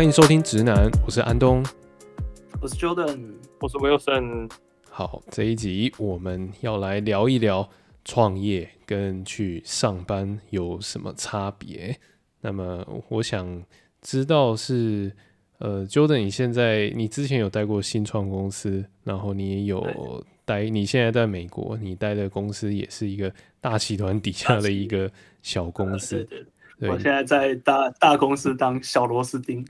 欢迎收听直男，我是安东，我是 Jordan，我是 Wilson。好，这一集我们要来聊一聊创业跟去上班有什么差别。那么我想知道是，呃，Jordan，你现在你之前有待过新创公司，然后你也有待，你现在在美国，你待的公司也是一个大集团底下的一个小公司。对对对，我现在在大大公司当小螺丝钉。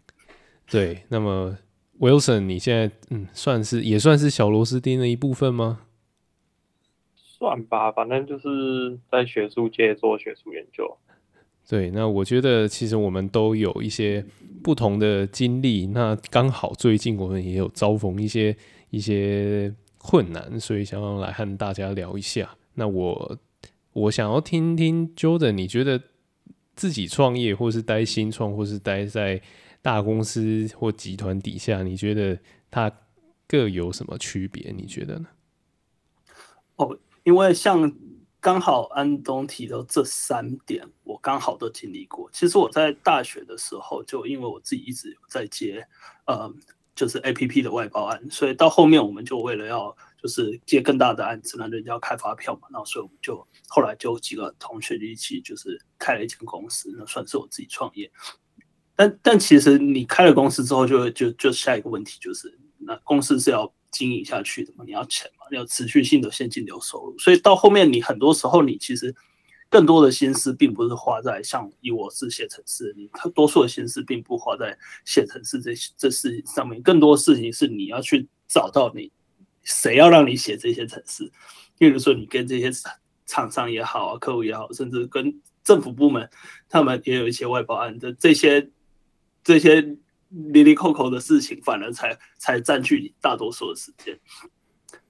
对，那么 Wilson，你现在嗯，算是也算是小螺丝钉的一部分吗？算吧，反正就是在学术界做学术研究。对，那我觉得其实我们都有一些不同的经历，那刚好最近我们也有遭逢一些一些困难，所以想要来和大家聊一下。那我我想要听听 Jordan，你觉得自己创业，或是待新创，或是待在大公司或集团底下，你觉得它各有什么区别？你觉得呢？哦，因为像刚好安东提到这三点，我刚好都经历过。其实我在大学的时候，就因为我自己一直在接，呃，就是 APP 的外包案，所以到后面我们就为了要就是接更大的案子，那人家要开发票嘛，然后所以我们就后来就几个同学一起就是开了一间公司，那算是我自己创业。但但其实你开了公司之后就，就就下一个问题就是，那公司是要经营下去的嘛？你要钱嘛？你要持续性的现金流收入。所以到后面，你很多时候你其实更多的心思并不是花在像以我是写程式，你多数的心思并不花在写程式这这事情上面，更多事情是你要去找到你谁要让你写这些程式。例如说，你跟这些厂商也好啊，客户也好，甚至跟政府部门，他们也有一些外包案的这些。这些哩哩扣扣的事情，反而才才占据你大多数的时间。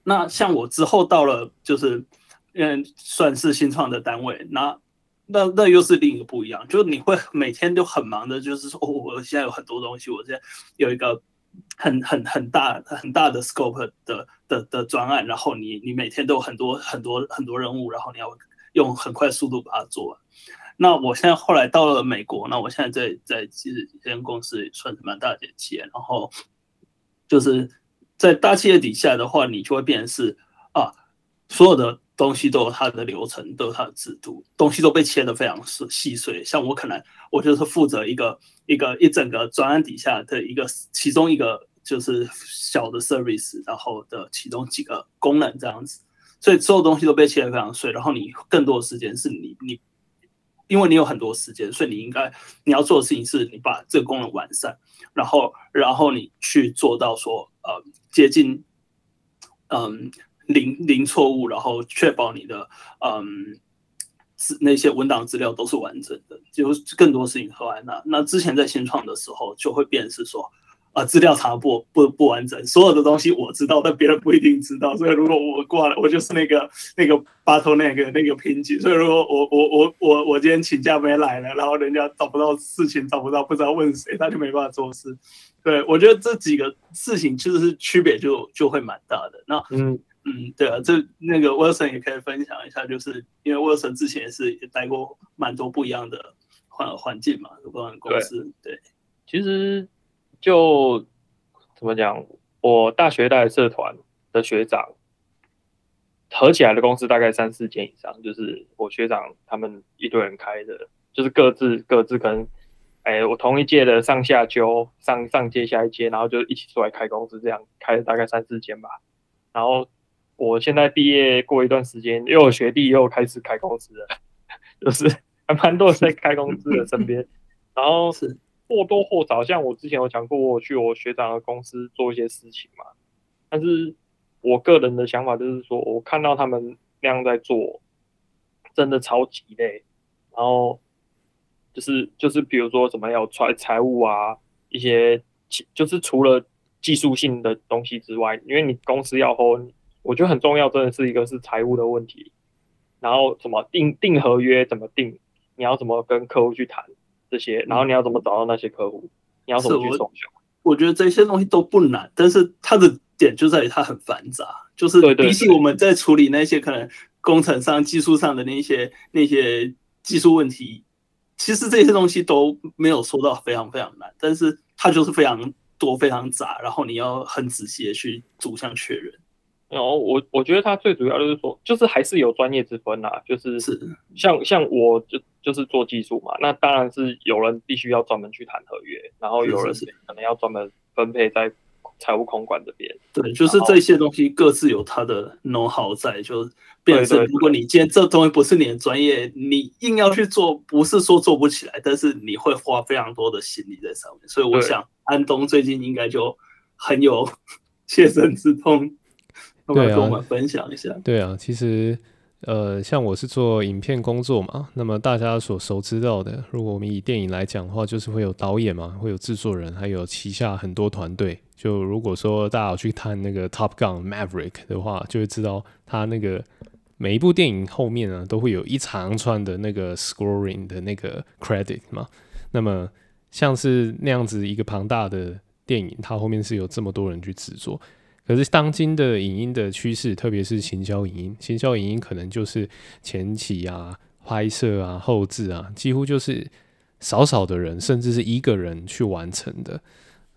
那像我之后到了，就是嗯，算是新创的单位，那那那又是另一个不一样。就是你会每天都很忙的，就是说，哦，我现在有很多东西，我现在有一个很很很大很大的 scope 的的的专案，然后你你每天都有很多很多很多任务，然后你要用很快速度把它做完。那我现在后来到了美国，那我现在在在其实这间公司也算是蛮大的企业，然后就是在大企业底下的话，你就会变成是啊，所有的东西都有它的流程，都有它的制度，东西都被切得非常细细碎。像我可能我就是负责一个一个一整个专案底下的一个其中一个就是小的 service，然后的其中几个功能这样子，所以所有东西都被切得非常碎，然后你更多的时间是你你。因为你有很多时间，所以你应该你要做的事情是你把这个功能完善，然后然后你去做到说呃接近嗯零零错误，然后确保你的嗯那些文档资料都是完整的，就更多事情后来那那之前在新创的时候就会变是说。啊，资料查不不不完整，所有的东西我知道，但别人不一定知道。所以如果我挂了，我就是那个那个 battle 那个那个瓶颈。所以如果我我我我我今天请假没来了，然后人家找不到事情，找不到不知道问谁，他就没办法做事。对，我觉得这几个事情其实是区别就就会蛮大的。那嗯嗯，对啊，这那个 Wilson 也可以分享一下，就是因为 Wilson 之前也是也待过蛮多不一样的环环境嘛，不同公司。对，对其实。就怎么讲？我大学带社团的学长，合起来的公司大概三四间以上，就是我学长他们一堆人开的，就是各自各自跟，哎，我同一届的上下揪上上届下一届，然后就一起出来开公司，这样开了大概三四间吧。然后我现在毕业过一段时间，又有学弟又开始开公司了，就是还蛮多在开公司的身边，然后是。或多或少，像我之前有讲过，我去我学长的公司做一些事情嘛。但是我个人的想法就是说，我看到他们那样在做，真的超级累。然后就是就是比如说什么要财财务啊，一些就是除了技术性的东西之外，因为你公司要活我觉得很重要，真的是一个是财务的问题。然后什么订订合约怎么订，你要怎么跟客户去谈。这些，然后你要怎么找到那些客户？你要怎么去搜寻？我觉得这些东西都不难，但是它的点就在于它很繁杂。就是比起我们在处理那些可能工程上、技术上的那些那些技术问题，其实这些东西都没有说到非常非常难，但是它就是非常多、非常杂，然后你要很仔细的去逐项确认。然后我我觉得它最主要就是说，就是还是有专业之分啊，就是是像像我就就是做技术嘛，那当然是有人必须要专门去谈合约，然后有人可能要专门分配在财务空管这边。对，就是这些东西各自有它的 know how 在，就变成如果你今天这东西不是你的专业，你硬要去做，不是说做不起来，但是你会花非常多的心力在上面。所以我想安东最近应该就很有 切身之痛。对啊，跟我们分享一下。对啊，其实，呃，像我是做影片工作嘛，那么大家所熟知到的，如果我们以电影来讲的话，就是会有导演嘛，会有制作人，还有旗下很多团队。就如果说大家有去看那个 Top Gun Maverick 的话，就会知道他那个每一部电影后面呢，都会有一长串的那个 scoring 的那个 credit 嘛。那么像是那样子一个庞大的电影，它后面是有这么多人去制作。可是当今的影音的趋势，特别是行销影音，行销影音可能就是前期啊、拍摄啊、后制啊，几乎就是少少的人，甚至是一个人去完成的。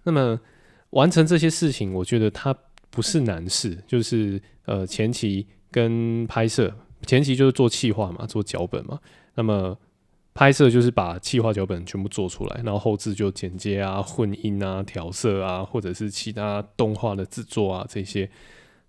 那么完成这些事情，我觉得它不是难事，就是呃前期跟拍摄，前期就是做企划嘛，做脚本嘛，那么。拍摄就是把企划脚本全部做出来，然后后置就剪接啊、混音啊、调色啊，或者是其他动画的制作啊这些，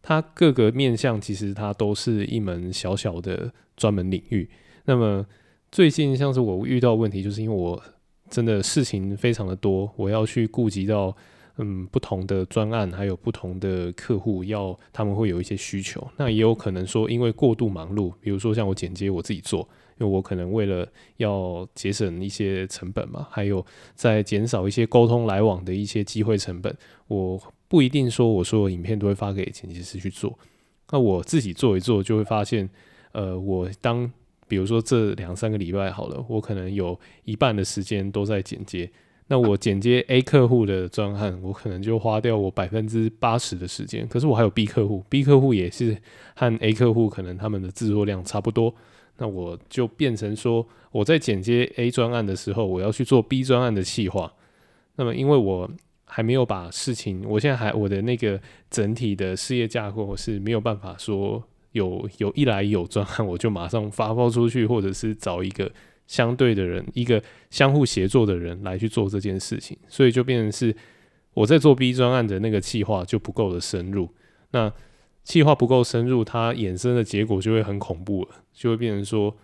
它各个面向其实它都是一门小小的专门领域。那么最近像是我遇到问题，就是因为我真的事情非常的多，我要去顾及到嗯不同的专案，还有不同的客户要他们会有一些需求，那也有可能说因为过度忙碌，比如说像我剪接我自己做。因为我可能为了要节省一些成本嘛，还有在减少一些沟通来往的一些机会成本，我不一定说我所有影片都会发给剪辑师去做。那我自己做一做，就会发现，呃，我当比如说这两三个礼拜好了，我可能有一半的时间都在剪接。那我剪接 A 客户的专案，我可能就花掉我百分之八十的时间。可是我还有 B 客户，B 客户也是和 A 客户可能他们的制作量差不多。那我就变成说，我在剪接 A 专案的时候，我要去做 B 专案的企划。那么，因为我还没有把事情，我现在还我的那个整体的事业架构是没有办法说有有一来有专案，我就马上发包出去，或者是找一个相对的人，一个相互协作的人来去做这件事情。所以就变成是我在做 B 专案的那个企划就不够的深入。那企划不够深入，它衍生的结果就会很恐怖了，就会变成说，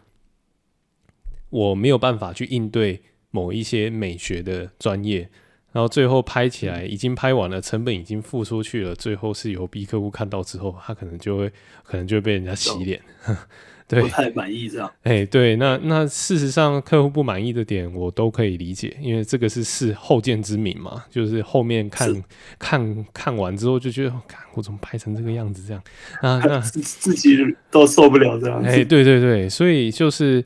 我没有办法去应对某一些美学的专业，然后最后拍起来已经拍完了，成本已经付出去了，最后是由 B 客户看到之后，他可能就会可能就会被人家洗脸。对，不太满意这样。哎、欸，对，那那事实上客户不满意的点我都可以理解，因为这个是事后见之明嘛，就是后面看看看完之后就觉得，看我怎么拍成这个样子这样啊？那 自己都受不了这样。哎、欸，对对对，所以就是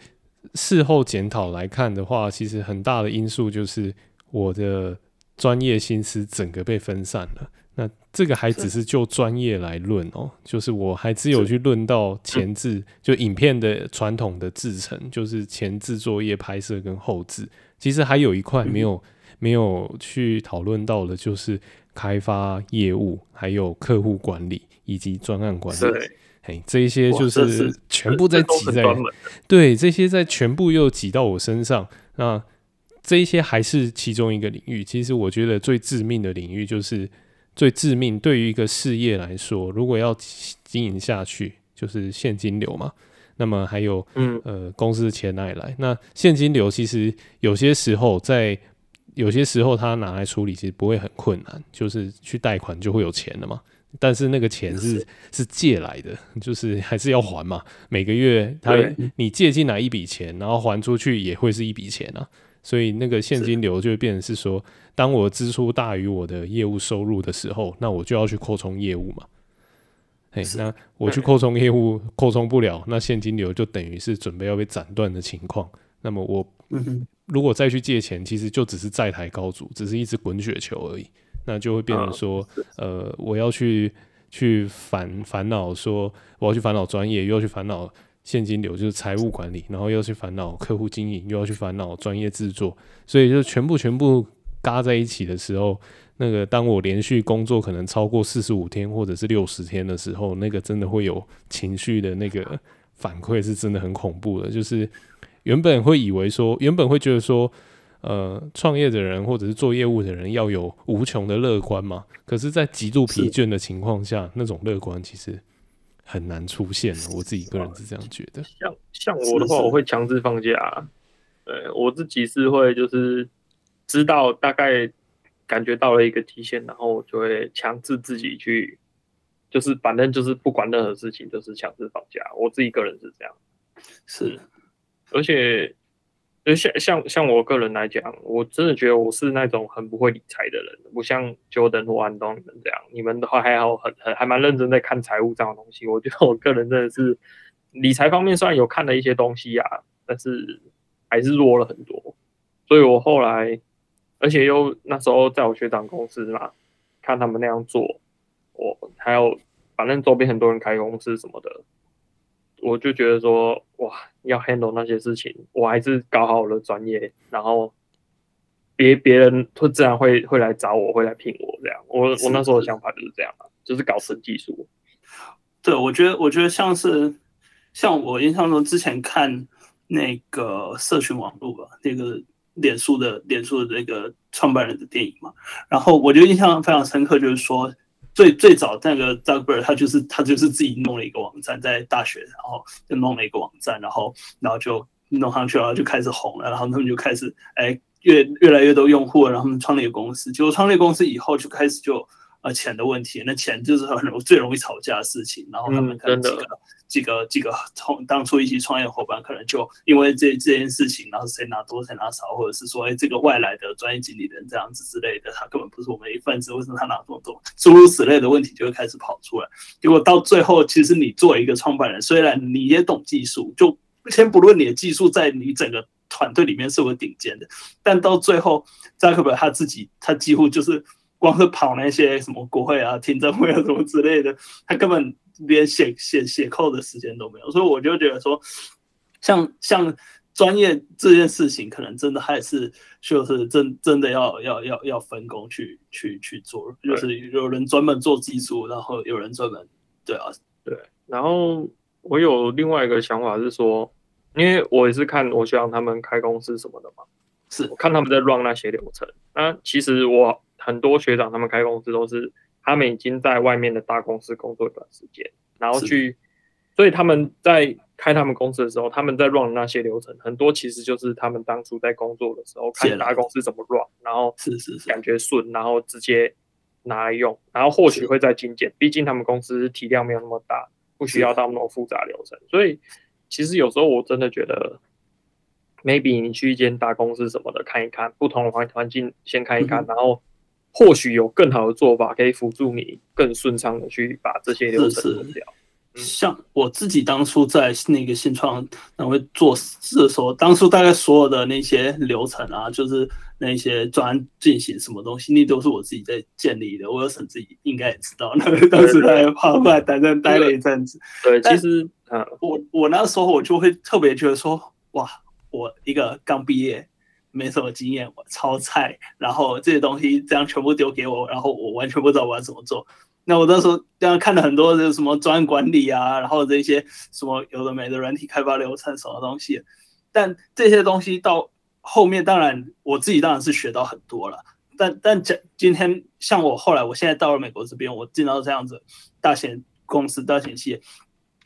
事后检讨来看的话，其实很大的因素就是我的专业心思整个被分散了。那这个还只是就专业来论哦，就是我还只有去论到前置，就影片的传统的制成，就是前置作业、拍摄跟后置。其实还有一块没有没有去讨论到的，就是开发业务，还有客户管理以及专案管理。嘿，这一些就是全部在挤在对这些在全部又挤到我身上。那这一些还是其中一个领域。其实我觉得最致命的领域就是。最致命对于一个事业来说，如果要经营下去，就是现金流嘛。那么还有，嗯，呃，公司的钱哪里来？那现金流其实有些时候在有些时候他拿来处理，其实不会很困难，就是去贷款就会有钱了嘛。但是那个钱是是，是借来的，就是还是要还嘛。每个月他你借进来一笔钱，然后还出去也会是一笔钱啊。所以那个现金流就会变成是说，当我支出大于我的业务收入的时候，那我就要去扩充业务嘛。哎，那我去扩充业务，扩充不了，那现金流就等于是准备要被斩断的情况。那么我如果再去借钱，其实就只是债台高筑，只是一直滚雪球而已。那就会变成说，呃，我要去去烦烦恼说，我要去烦恼专业，又要去烦恼现金流，就是财务管理，然后又要去烦恼客户经营，又要去烦恼专业制作，所以就全部全部嘎在一起的时候，那个当我连续工作可能超过四十五天或者是六十天的时候，那个真的会有情绪的那个反馈，是真的很恐怖的。就是原本会以为说，原本会觉得说，呃，创业的人或者是做业务的人要有无穷的乐观嘛，可是，在极度疲倦的情况下，那种乐观其实。很难出现的，我自己个人是这样觉得。像像我的话，我会强制放假。对，我自己是会就是知道大概感觉到了一个极限，然后我就会强制自己去，就是反正就是不管任何事情，就是强制放假。我自己个人是这样。是，而且。就像像像我个人来讲，我真的觉得我是那种很不会理财的人，不像 Jordan 或安东你们这样，你们的话还好，很很还蛮认真在看财务这样的东西。我觉得我个人真的是理财方面虽然有看了一些东西啊，但是还是弱了很多。所以我后来，而且又那时候在我学长公司嘛，看他们那样做，我还有反正周边很多人开公司什么的。我就觉得说，哇，要 handle 那些事情，我还是搞好我的专业，然后别别人会自然会会来找我，会来聘我这样。我我那时候的想法就是这样啊，就是搞新技术。对，我觉得我觉得像是像我印象中之前看那个社群网络吧，那个脸书的脸书的那个创办人的电影嘛，然后我就印象非常深刻，就是说。最最早那个 Zuckerberg 他就是他就是自己弄了一个网站，在大学，然后就弄了一个网站，然后然后就弄上去了，然后就开始红了，然后他们就开始哎越越来越多用户，然后他们创立公司，结果创立公司以后就开始就。呃，钱的问题，那钱就是很容最容易吵架的事情。然后他们可能几个、嗯、几个几个从当初一起创业伙伴，可能就因为这这件事情，然后谁拿多谁拿少，或者是说，哎，这个外来的专业经理人这样子之类的，他根本不是我们一份子，为什么他拿这么多？诸如此类的问题就会开始跑出来。结果到最后，其实你作为一个创办人，虽然你也懂技术，就先不论你的技术在你整个团队里面是不是顶尖的，但到最后，扎克伯他自己，他几乎就是。光是跑那些什么国会啊、听证会啊什么之类的，他根本连写写写 code 的时间都没有。所以我就觉得说，像像专业这件事情，可能真的还是就是真真的要要要要分工去去去做，就是有人专门做技术，然后有人专门对啊对。然后我有另外一个想法是说，因为我也是看我学长他们开公司什么的嘛，是我看他们在 run 那些流程。那其实我。很多学长他们开公司都是他们已经在外面的大公司工作一段时间，然后去，所以他们在开他们公司的时候，他们在 run 那些流程，很多其实就是他们当初在工作的时候看大公司怎么 run，然后是是是。感觉顺，然后直接拿来用，然后或许会再精简，毕竟他们公司体量没有那么大，不需要到那么复杂流程，所以其实有时候我真的觉得，maybe 你去一间大公司什么的看一看，不同的环环境先看一看，嗯、然后。或许有更好的做法可以辅助你更顺畅的去把这些流程做掉。像我自己当初在那个新创单位做事的时候，当初大概所有的那些流程啊，就是那些专案进行什么东西，那都是我自己在建立的。我有省自己应该也知道，那 个当时在跑过来待在待了一阵子。对，其实，嗯，我我那时候我就会特别觉得说，哇，我一个刚毕业。没什么经验，我超菜，然后这些东西这样全部丢给我，然后我完全不知道我要怎么做。那我那时候这样看了很多的什么专案管理啊，然后这些什么有的没的软体开发流程什么东西，但这些东西到后面，当然我自己当然是学到很多了。但但今今天像我后来，我现在到了美国这边，我进到这样子大型公司、大型企业，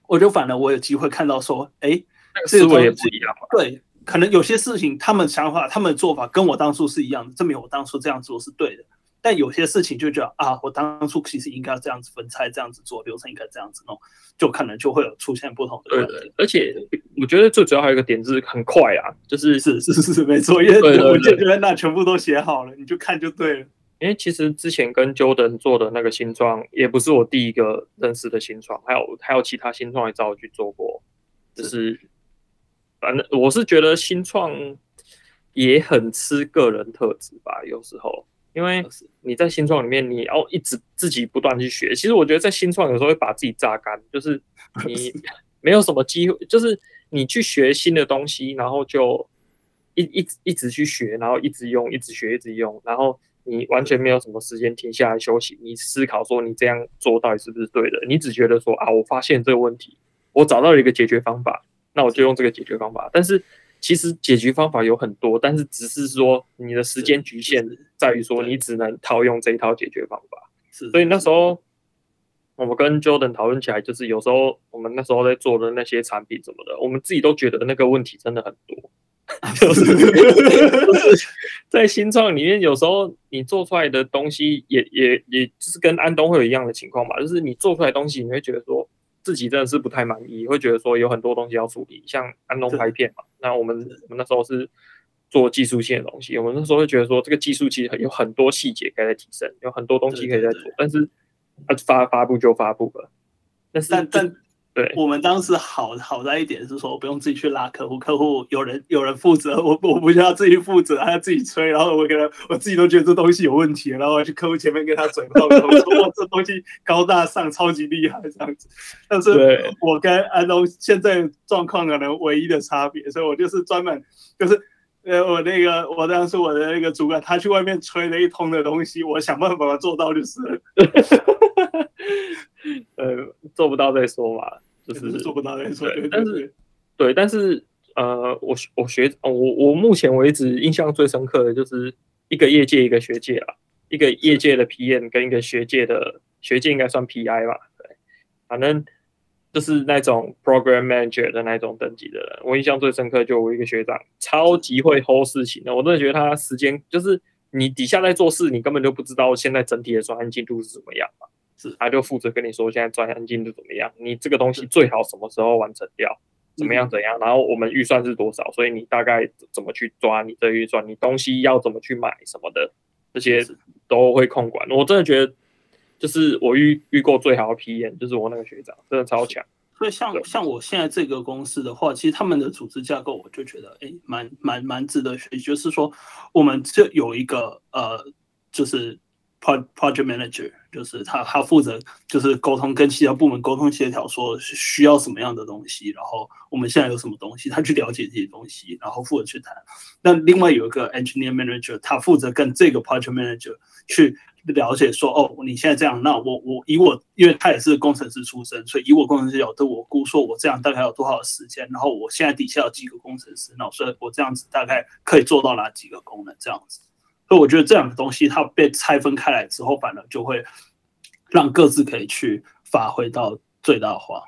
我就反而我有机会看到说，哎，思维也不一样，对。可能有些事情，他们想法、他们的做法跟我当初是一样的，证明我当初这样做是对的。但有些事情就觉得啊，我当初其实应该这样子分拆、这样子做，流程应该这样子弄，就可能就会有出现不同的。对对，而且我觉得最主要还有一个点就是很快啊，就是是是是是没错，因为我就觉得那全部都写好了，你就看就对了。因为其实之前跟 Jordan 做的那个新创，也不是我第一个认识的新创，还有还有其他新创也找我去做过，就是。反正我是觉得新创也很吃个人特质吧，有时候，因为你在新创里面，你要一直自己不断去学。其实我觉得在新创有时候会把自己榨干，就是 你没有什么机会，就是你去学新的东西，然后就一一直一直去学，然后一直用，一直学，一直用，然后你完全没有什么时间停下来休息，你思考说你这样做到底是不是对的？你只觉得说啊，我发现这个问题，我找到了一个解决方法，那我就用这个解决方法。但是其实解决方法有很多，但是只是说你的时间局限在于说你只能套用这一套解决方法。是，所以那时候。我们跟 Jordan 讨论起来，就是有时候我们那时候在做的那些产品什么的，我们自己都觉得那个问题真的很多。就 是就是在新创里面，有时候你做出来的东西也也也就是跟安东会有一样的情况嘛，就是你做出来的东西，你会觉得说自己真的是不太满意，会觉得说有很多东西要处理，像安东拍片嘛。那我们我们那时候是做技术性的东西，我们那时候会觉得说这个技术其实有很多细节可以在提升，有很多东西可以在做，但是。啊，发发布就发布了，但是但但对，我们当时好好在一点是说，我不用自己去拉客户，客户有人有人负责，我我不需要自己负责，他要自己吹，然后我给他，我自己都觉得这东西有问题，然后我去客户前面跟他嘴炮，说哇，这东西高大上，超级厉害这样子。但是我跟安东现在状况可能唯一的差别，所以我就是专门就是。呃，我那个，我当时我的那个主管，他去外面吹了一通的东西，我想办法把它做到就是 做不到再说嘛，就是做不到再说。对，但是，对，但是，呃，我我学，我我目前为止印象最深刻的就是一个业界一个学界啊，一个业界的 PM 跟一个学界的学界应该算 PI 吧，对，反正。就是那种 program manager 的那种等级的人，我印象最深刻就我一个学长，超级会 hold 事情的，我真的觉得他时间就是你底下在做事，你根本就不知道现在整体的专案进度是怎么样嘛，是他就负责跟你说现在专案进度怎么样，你这个东西最好什么时候完成掉，怎么样怎样，然后我们预算是多少，所以你大概怎么去抓你这预算，你东西要怎么去买什么的，这些都会控管，我真的觉得。就是我遇遇过最好的 P N，就是我那个学长，真的超强。所以像像我现在这个公司的话，其实他们的组织架构，我就觉得，哎，蛮蛮蛮值得学习。就是说，我们这有一个呃，就是 Project manager，就是他他负责就是沟通跟其他部门沟通协调，说需要什么样的东西，然后我们现在有什么东西，他去了解这些东西，然后负责去谈。那另外有一个 engineer manager，他负责跟这个 project manager 去。了解说哦，你现在这样，那我我以我，因为他也是工程师出身，所以以我工程师角度，我估说我这样大概有多少时间，然后我现在底下有几个工程师，那所以我这样子大概可以做到哪几个功能这样子。所以我觉得这两个东西它被拆分开来之后，反而就会让各自可以去发挥到最大化。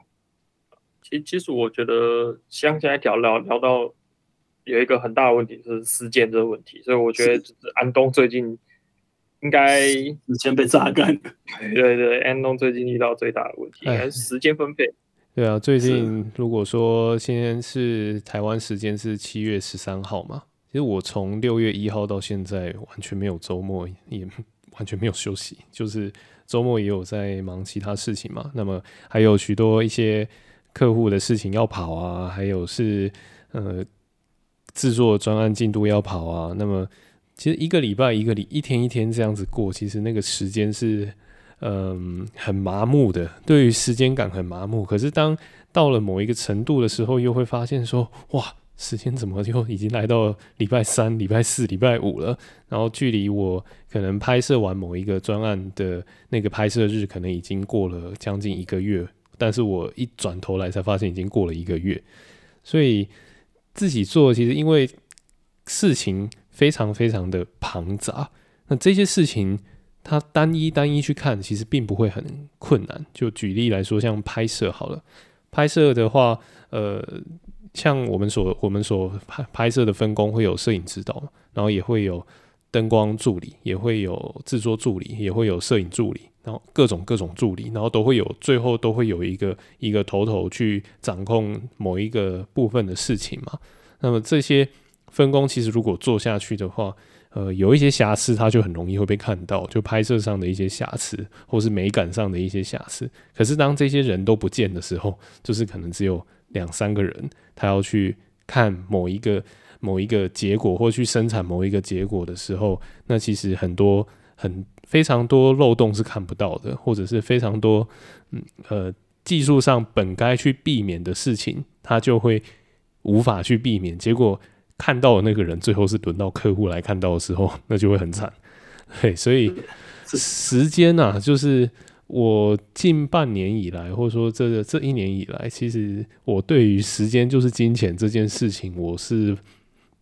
其实其实我觉得像现在聊聊聊到有一个很大的问题就是时间这个问题，所以我觉得就是安东最近。应该时间被榨干。对对对，安东最近遇到最大的问题还是时间分配。对啊，最近如果说今天是台湾时间是七月十三号嘛，其实我从六月一号到现在完全没有周末，也 完全没有休息，就是周末也有在忙其他事情嘛。那么还有许多一些客户的事情要跑啊，还有是呃制作专案进度要跑啊，那么。其实一个礼拜一个礼一天一天这样子过，其实那个时间是嗯很麻木的，对于时间感很麻木。可是当到了某一个程度的时候，又会发现说哇，时间怎么就已经来到礼拜三、礼拜四、礼拜五了？然后距离我可能拍摄完某一个专案的那个拍摄日，可能已经过了将近一个月。但是我一转头来才发现已经过了一个月，所以自己做其实因为事情。非常非常的庞杂，那这些事情它单一单一去看，其实并不会很困难。就举例来说，像拍摄好了，拍摄的话，呃，像我们所我们所拍拍摄的分工会有摄影指导，然后也会有灯光助理，也会有制作助理，也会有摄影助理，然后各种各种助理，然后都会有最后都会有一个一个头头去掌控某一个部分的事情嘛。那么这些。分工其实如果做下去的话，呃，有一些瑕疵，它就很容易会被看到，就拍摄上的一些瑕疵，或是美感上的一些瑕疵。可是当这些人都不见的时候，就是可能只有两三个人，他要去看某一个某一个结果，或去生产某一个结果的时候，那其实很多很非常多漏洞是看不到的，或者是非常多嗯呃技术上本该去避免的事情，他就会无法去避免。结果看到的那个人，最后是轮到客户来看到的时候，那就会很惨。对，所以时间啊，就是我近半年以来，或者说这个这一年以来，其实我对于时间就是金钱这件事情，我是。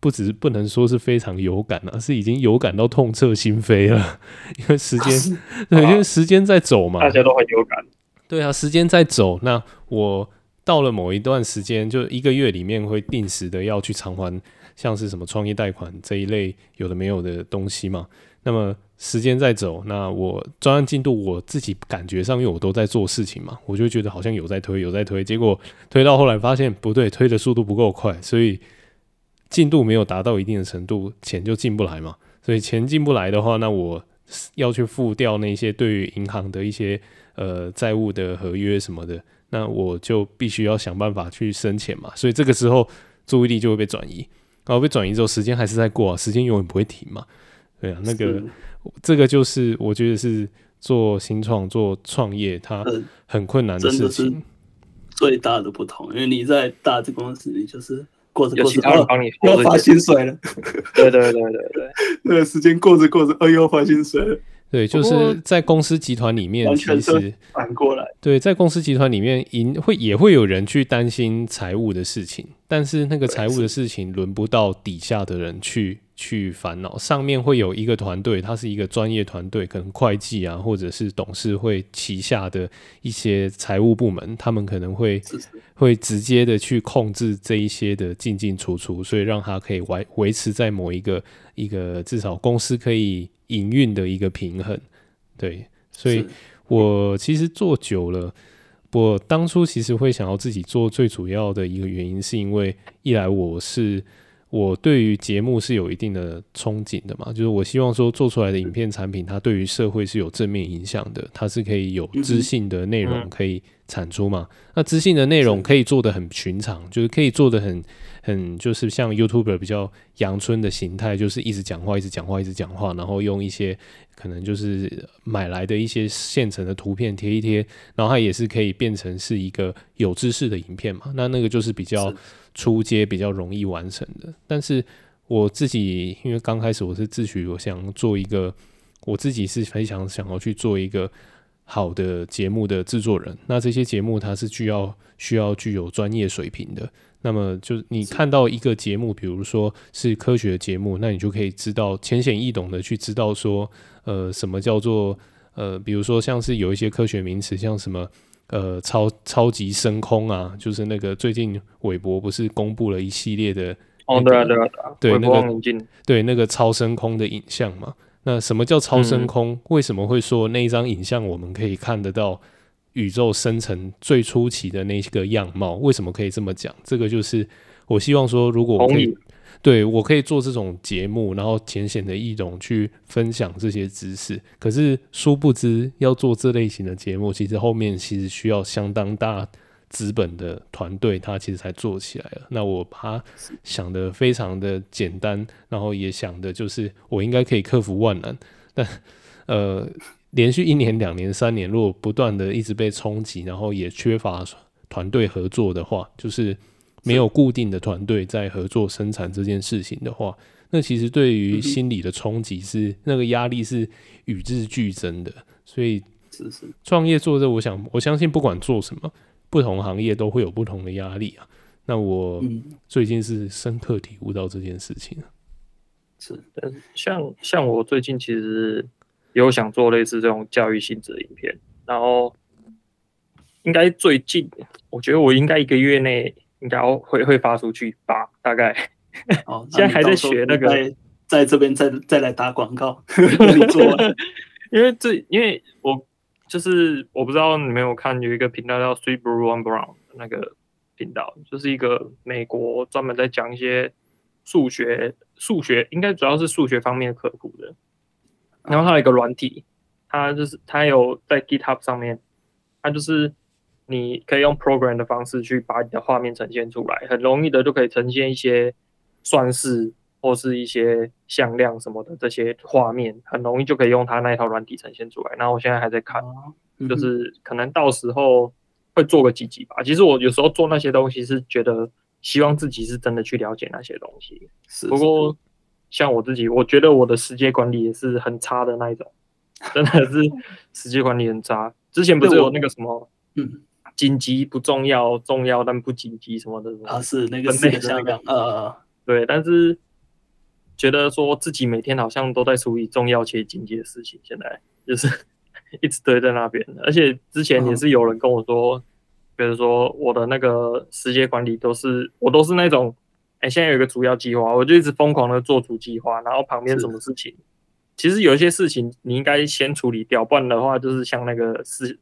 不只是不能说是非常有感而、啊、是已经有感到痛彻心扉了。因为时间，对，因为时间在走嘛，大家都很有感。对啊，时间在走。那我到了某一段时间，就一个月里面会定时的要去偿还，像是什么创业贷款这一类有的没有的东西嘛。那么时间在走，那我专案进度我自己感觉上，因为我都在做事情嘛，我就觉得好像有在推，有在推。结果推到后来发现不对，推的速度不够快，所以。进度没有达到一定的程度，钱就进不来嘛。所以钱进不来的话，那我要去付掉那些对于银行的一些呃债务的合约什么的，那我就必须要想办法去生钱嘛。所以这个时候注意力就会被转移，然后被转移之后，时间还是在过啊，时间永远不会停嘛。对啊，那个这个就是我觉得是做新创、做创业，它很困难的事情。最大的不同，因为你在大的公司里就是。过着过着，有其他人帮你要发薪水了。对对对对对，那个时间过着过着，哎呦，发薪水了。对，就是在公司集团里面，其实反过来，对，在公司集团里面，营会也会有人去担心财务的事情，但是那个财务的事情轮不到底下的人去。去烦恼，上面会有一个团队，它是一个专业团队，可能会计啊，或者是董事会旗下的一些财务部门，他们可能会会直接的去控制这一些的进进出出，所以让它可以维维持在某一个一个至少公司可以营运的一个平衡。对，所以我其实做久了，我当初其实会想要自己做，最主要的一个原因是因为一来我是。我对于节目是有一定的憧憬的嘛，就是我希望说做出来的影片产品，它对于社会是有正面影响的，它是可以有知性的内容可以产出嘛。那知性的内容可以做的很寻常，就是可以做的很很就是像 YouTuber 比较阳春的形态，就是一直讲话，一直讲话，一直讲话，然后用一些可能就是买来的一些现成的图片贴一贴，然后它也是可以变成是一个有知识的影片嘛。那那个就是比较。出街比较容易完成的，但是我自己因为刚开始我是自诩我想做一个，我自己是非常想要去做一个好的节目的制作人。那这些节目它是需要需要具有专业水平的。那么就你看到一个节目，比如说是科学节目，那你就可以知道浅显易懂的去知道说，呃，什么叫做呃，比如说像是有一些科学名词，像什么。呃，超超级升空啊，就是那个最近韦伯不是公布了一系列的哦，对啊，对啊，对那个对那个超升空的影像嘛？那什么叫超升空？嗯、为什么会说那一张影像我们可以看得到宇宙生成最初期的那个样貌？为什么可以这么讲？这个就是我希望说，如果我可以。对，我可以做这种节目，然后浅显的易懂去分享这些知识。可是殊不知，要做这类型的节目，其实后面其实需要相当大资本的团队，它其实才做起来了。那我把它想得非常的简单，然后也想的就是我应该可以克服万难。但呃，连续一年、两年、三年，如果不断的一直被冲击，然后也缺乏团队合作的话，就是。没有固定的团队在合作生产这件事情的话，那其实对于心理的冲击是那个压力是与日俱增的。所以，创业做这，我想我相信不管做什么，不同行业都会有不同的压力啊。那我最近是深刻体悟到这件事情。是，像像我最近其实有想做类似这种教育性质的影片，然后应该最近，我觉得我应该一个月内。应该会会发出去吧，大概。哦，现在还在学那个，在在这边再再来打广告。因为这，因为我就是我不知道你们有没有看有一个频道叫 Three Blue One Brown 那个频道，就是一个美国专门在讲一些数学数学，应该主要是数学方面科普的。然后他有一个软体，它就是它有在 GitHub 上面，它就是。你可以用 program 的方式去把你的画面呈现出来，很容易的就可以呈现一些算式或是一些向量什么的这些画面，很容易就可以用它那一套软体呈现出来。那我现在还在看，就是可能到时候会做个几集吧。其实我有时候做那些东西是觉得希望自己是真的去了解那些东西。是，不过像我自己，我觉得我的时间管理也是很差的那一种，真的是时间管理很差。之前不是有那个什么，嗯，紧急不重要，重要但不紧急什么的，啊，是那个是那个，呃，对，但是觉得说自己每天好像都在处理重要且紧急的事情，现在就是 一直堆在那边。而且之前也是有人跟我说，嗯、比如说我的那个时间管理都是我都是那种，哎，现在有一个主要计划，我就一直疯狂的做主计划，然后旁边什么事情。其实有一些事情你应该先处理掉，不然的话就是像那个是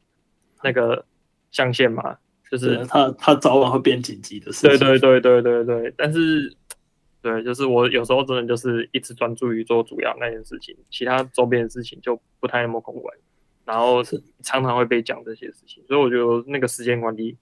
那个象限嘛，就是它它早晚会变紧急的事情。对对对对对对，但是对，就是我有时候真的就是一直专注于做主要那件事情，其他周边的事情就不太那么空管，然后常常会被讲这些事情，所以我觉得那个时间管理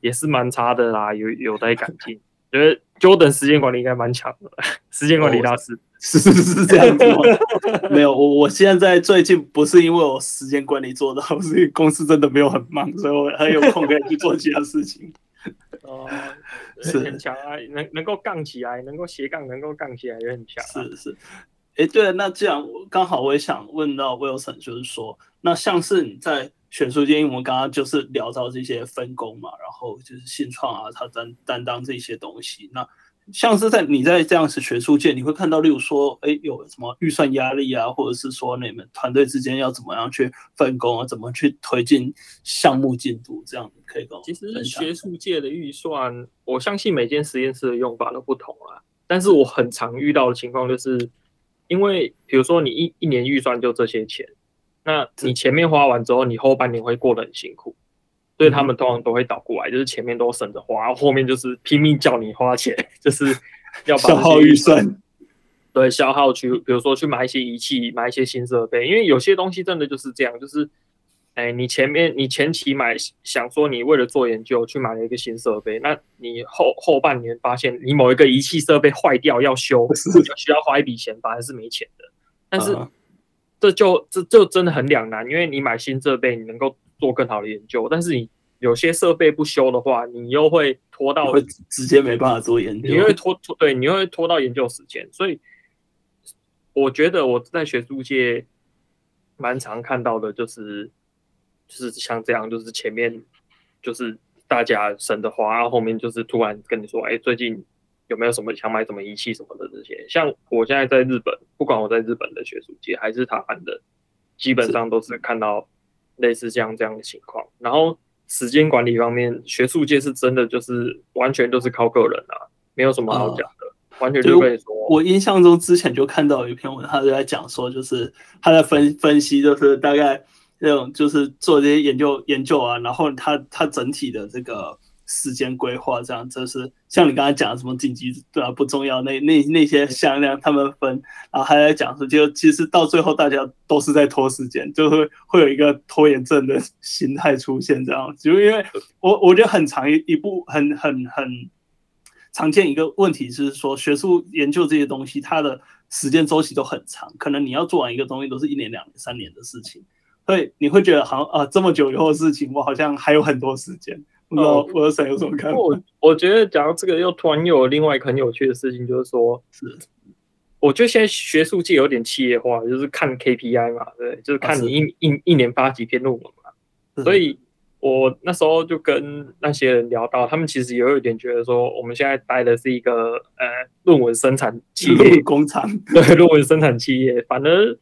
也是蛮差的啦，有有待改进。觉得 Jordan 时间管理应该蛮强的，时间管理大师。是是是这样子吗？没有，我我现在最近不是因为我时间管理做得好，是因为公司真的没有很忙，所以我很有空可以去做其他事情。哦，是很强啊，能能够杠起来，能够斜杠，能够杠起来也很强，啊。是是，哎，欸，对，那这样刚好我也想问到 Wilson，就是说，那像是你在选书界，因为我们刚刚就是聊到这些分工嘛，然后就是新创啊，他担担当这些东西，那。像是在你在这样子学术界，你会看到，例如说，哎，有什么预算压力啊，或者是说你们团队之间要怎么样去分工啊，怎么去推进项目进度，这样可以跟我。其实学术界的预算，我相信每间实验室的用法都不同啊。但是我很常遇到的情况就是，因为比如说你一一年预算就这些钱，那你前面花完之后，你后半年会过得很辛苦。所以他们通常都会倒过来，就是前面都省着花，后面就是拼命叫你花钱，就是要把消耗预算，对，消耗去，比如说去买一些仪器，买一些新设备，因为有些东西真的就是这样，就是，哎，你前面你前期买想说你为了做研究去买了一个新设备，那你后后半年发现你某一个仪器设备坏掉要修，就需要花一笔钱，反而是没钱的。但是这就这就真的很两难，因为你买新设备，你能够。做更好的研究，但是你有些设备不修的话，你又会拖到会直接没办法做研究，你会拖拖对，你会拖到研究时间。所以我觉得我在学术界蛮常看到的，就是就是像这样，就是前面就是大家省的花，然后后面就是突然跟你说，哎，最近有没有什么想买什么仪器什么的这些。像我现在在日本，不管我在日本的学术界还是台湾的，基本上都是看到。类似这样这样的情况，然后时间管理方面，学术界是真的就是完全都是靠个人啊，没有什么好讲的，呃、完全就可以说。我印象中之前就看到有一篇文，他就在讲说，就是他在分分析，就是大概那种就是做这些研究研究啊，然后他他整体的这个。时间规划这样，就是像你刚才讲的什么紧急对啊不重要那那那些向量他们分，然后还在讲说，就其实到最后大家都是在拖时间，就会会有一个拖延症的 心态出现这样。就因为我我觉得很长一一部很很很常见一个问题是说，学术研究这些东西，它的时间周期都很长，可能你要做完一个东西都是一年、两年、三年的事情，所以你会觉得好像啊这么久以后的事情，我好像还有很多时间。哦，我的谁有什么看法？我我觉得，讲到这个，又突然又有另外一个很有趣的事情，就是说，是，我觉得现在学术界有点企业化，就是看 KPI 嘛，对，就是看你一、啊、一一年发几篇论文嘛。所以，我那时候就跟那些人聊到，他们其实也有一点觉得说，我们现在待的是一个呃论文生产企业工厂，对，论文生产企业。反而，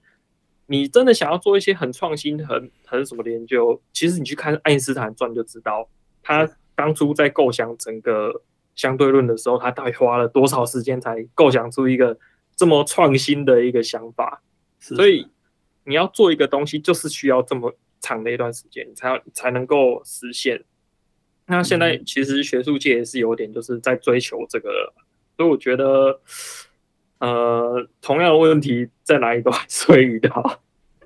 你真的想要做一些很创新、很很什么的研究，其实你去看爱因斯坦传就知道。他当初在构想整个相对论的时候，他到底花了多少时间才构想出一个这么创新的一个想法？所以你要做一个东西，就是需要这么长的一段时间，你才要才能够实现。那现在其实学术界也是有点就是在追求这个，所以我觉得，呃，同样的问题在哪里都还是会遇到。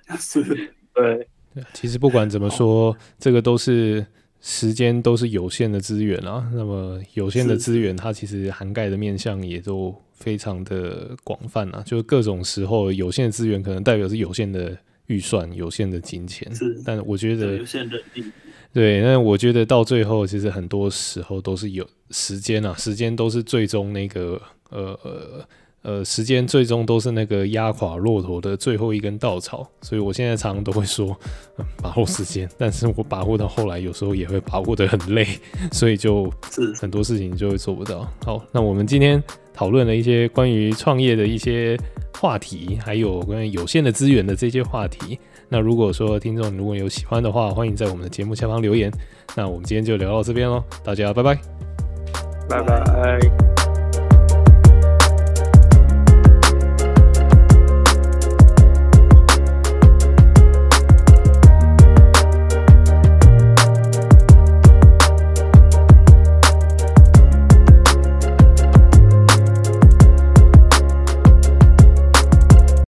是，对，其实不管怎么说，这个都是。时间都是有限的资源啊，那么有限的资源，它其实涵盖的面向也都非常的广泛啊。就各种时候，有限的资源可能代表是有限的预算、有限的金钱。是，但我觉得有限人力，对，那我觉得到最后，其实很多时候都是有时间啊，时间都是最终那个呃呃呃，时间最终都是那个压垮骆驼的最后一根稻草。所以我现在常常都会说，嗯，把握时间，但是我把握到后来，有时候也会把握得很累，所以就很多事情就会做不到。好，那我们今天讨论了一些关于创业的一些话题，还有关于有限的资源的这些话题。那如果说听众如果有喜欢的话，欢迎在我们的节目下方留言。那我们今天就聊到这边喽，大家拜拜，拜拜。